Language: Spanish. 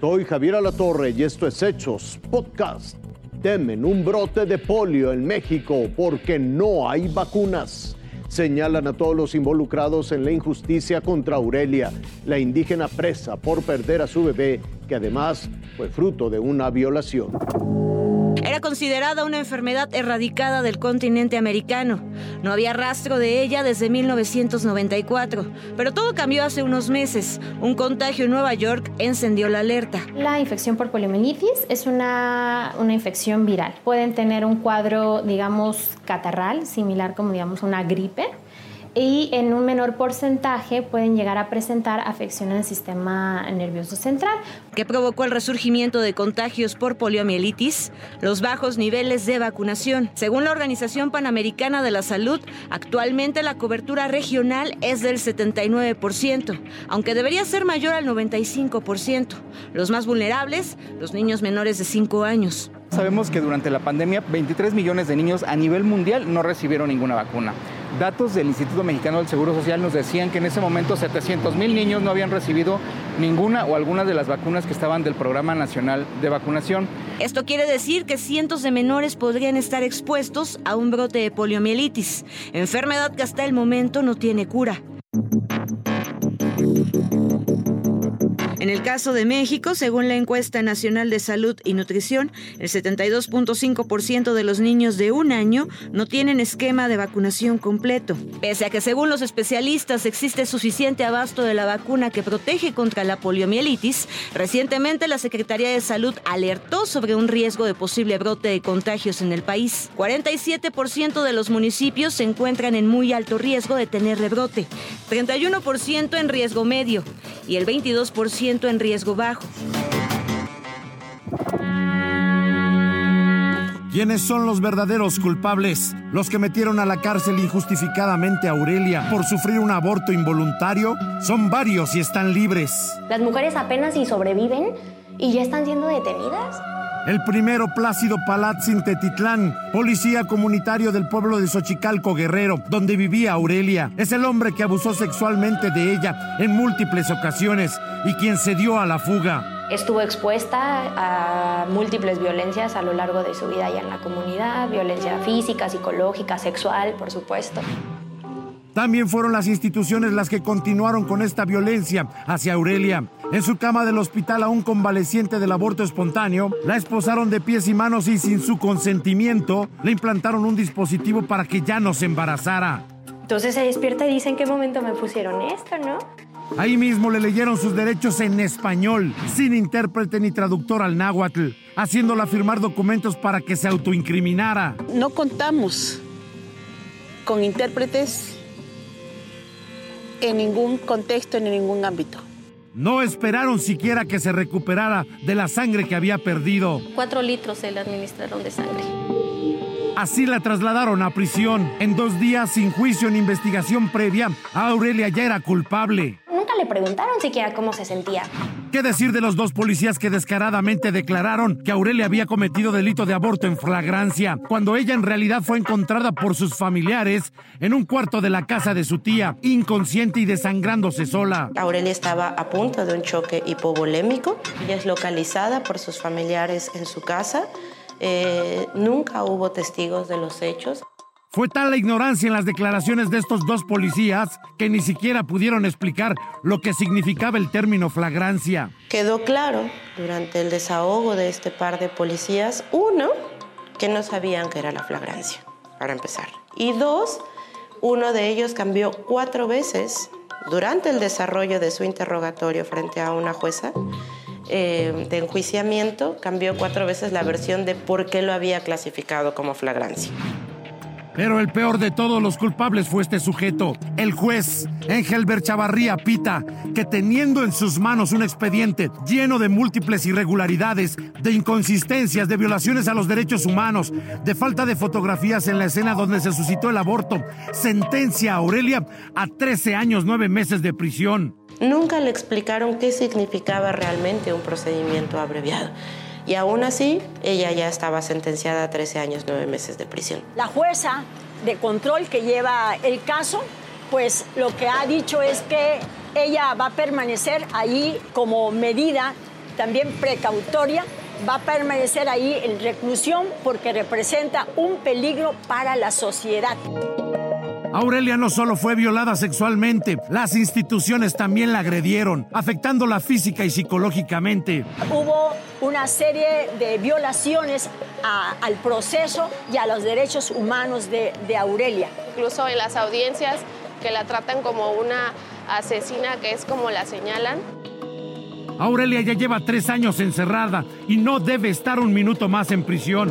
Soy Javier Alatorre y esto es Hechos Podcast. Temen un brote de polio en México porque no hay vacunas. Señalan a todos los involucrados en la injusticia contra Aurelia, la indígena presa por perder a su bebé, que además fue fruto de una violación. Era considerada una enfermedad erradicada del continente americano. No había rastro de ella desde 1994, pero todo cambió hace unos meses. Un contagio en Nueva York encendió la alerta. La infección por poliomielitis es una, una infección viral. Pueden tener un cuadro, digamos, catarral, similar como, digamos, una gripe y en un menor porcentaje pueden llegar a presentar afección en el sistema nervioso central. ¿Qué provocó el resurgimiento de contagios por poliomielitis? Los bajos niveles de vacunación. Según la Organización Panamericana de la Salud, actualmente la cobertura regional es del 79%, aunque debería ser mayor al 95%. Los más vulnerables, los niños menores de 5 años. Sabemos que durante la pandemia 23 millones de niños a nivel mundial no recibieron ninguna vacuna. Datos del Instituto Mexicano del Seguro Social nos decían que en ese momento 700 mil niños no habían recibido ninguna o algunas de las vacunas que estaban del Programa Nacional de Vacunación. Esto quiere decir que cientos de menores podrían estar expuestos a un brote de poliomielitis, enfermedad que hasta el momento no tiene cura. En el caso de México, según la encuesta nacional de salud y nutrición, el 72.5% de los niños de un año no tienen esquema de vacunación completo. Pese a que según los especialistas existe suficiente abasto de la vacuna que protege contra la poliomielitis, recientemente la Secretaría de Salud alertó sobre un riesgo de posible brote de contagios en el país. 47% de los municipios se encuentran en muy alto riesgo de tener rebrote, 31% en riesgo medio y el 22% en riesgo bajo. ¿Quiénes son los verdaderos culpables? ¿Los que metieron a la cárcel injustificadamente a Aurelia por sufrir un aborto involuntario? Son varios y están libres. Las mujeres apenas si sobreviven y ya están siendo detenidas. El primero, Plácido Palatzin Tetitlán, policía comunitario del pueblo de Xochicalco Guerrero, donde vivía Aurelia. Es el hombre que abusó sexualmente de ella en múltiples ocasiones y quien se dio a la fuga. Estuvo expuesta a múltiples violencias a lo largo de su vida allá en la comunidad, violencia física, psicológica, sexual, por supuesto. También fueron las instituciones las que continuaron con esta violencia hacia Aurelia. En su cama del hospital, aún convaleciente del aborto espontáneo, la esposaron de pies y manos y sin su consentimiento le implantaron un dispositivo para que ya no se embarazara. Entonces se despierta y dice en qué momento me pusieron esto, ¿no? Ahí mismo le leyeron sus derechos en español, sin intérprete ni traductor al náhuatl, haciéndola firmar documentos para que se autoincriminara. No contamos con intérpretes en ningún contexto, en ningún ámbito. No esperaron siquiera que se recuperara de la sangre que había perdido. Cuatro litros se le administraron de sangre. Así la trasladaron a prisión. En dos días, sin juicio ni investigación previa, Aurelia ya era culpable. Nunca le preguntaron siquiera cómo se sentía. ¿Qué decir de los dos policías que descaradamente declararon que Aurelia había cometido delito de aborto en flagrancia, cuando ella en realidad fue encontrada por sus familiares en un cuarto de la casa de su tía, inconsciente y desangrándose sola? Aurelia estaba a punto de un choque hipovolémico. Ella es localizada por sus familiares en su casa. Eh, nunca hubo testigos de los hechos. Fue tal la ignorancia en las declaraciones de estos dos policías que ni siquiera pudieron explicar lo que significaba el término flagrancia. Quedó claro durante el desahogo de este par de policías, uno, que no sabían qué era la flagrancia, para empezar. Y dos, uno de ellos cambió cuatro veces durante el desarrollo de su interrogatorio frente a una jueza eh, de enjuiciamiento, cambió cuatro veces la versión de por qué lo había clasificado como flagrancia. Pero el peor de todos los culpables fue este sujeto, el juez Engelbert Chavarría Pita, que teniendo en sus manos un expediente lleno de múltiples irregularidades, de inconsistencias, de violaciones a los derechos humanos, de falta de fotografías en la escena donde se suscitó el aborto, sentencia a Aurelia a 13 años 9 meses de prisión. Nunca le explicaron qué significaba realmente un procedimiento abreviado. Y aún así, ella ya estaba sentenciada a 13 años, 9 meses de prisión. La jueza de control que lleva el caso, pues lo que ha dicho es que ella va a permanecer ahí como medida también precautoria, va a permanecer ahí en reclusión porque representa un peligro para la sociedad. Aurelia no solo fue violada sexualmente, las instituciones también la agredieron, afectándola física y psicológicamente. Hubo una serie de violaciones al proceso y a los derechos humanos de, de Aurelia. Incluso en las audiencias que la tratan como una asesina, que es como la señalan. Aurelia ya lleva tres años encerrada y no debe estar un minuto más en prisión.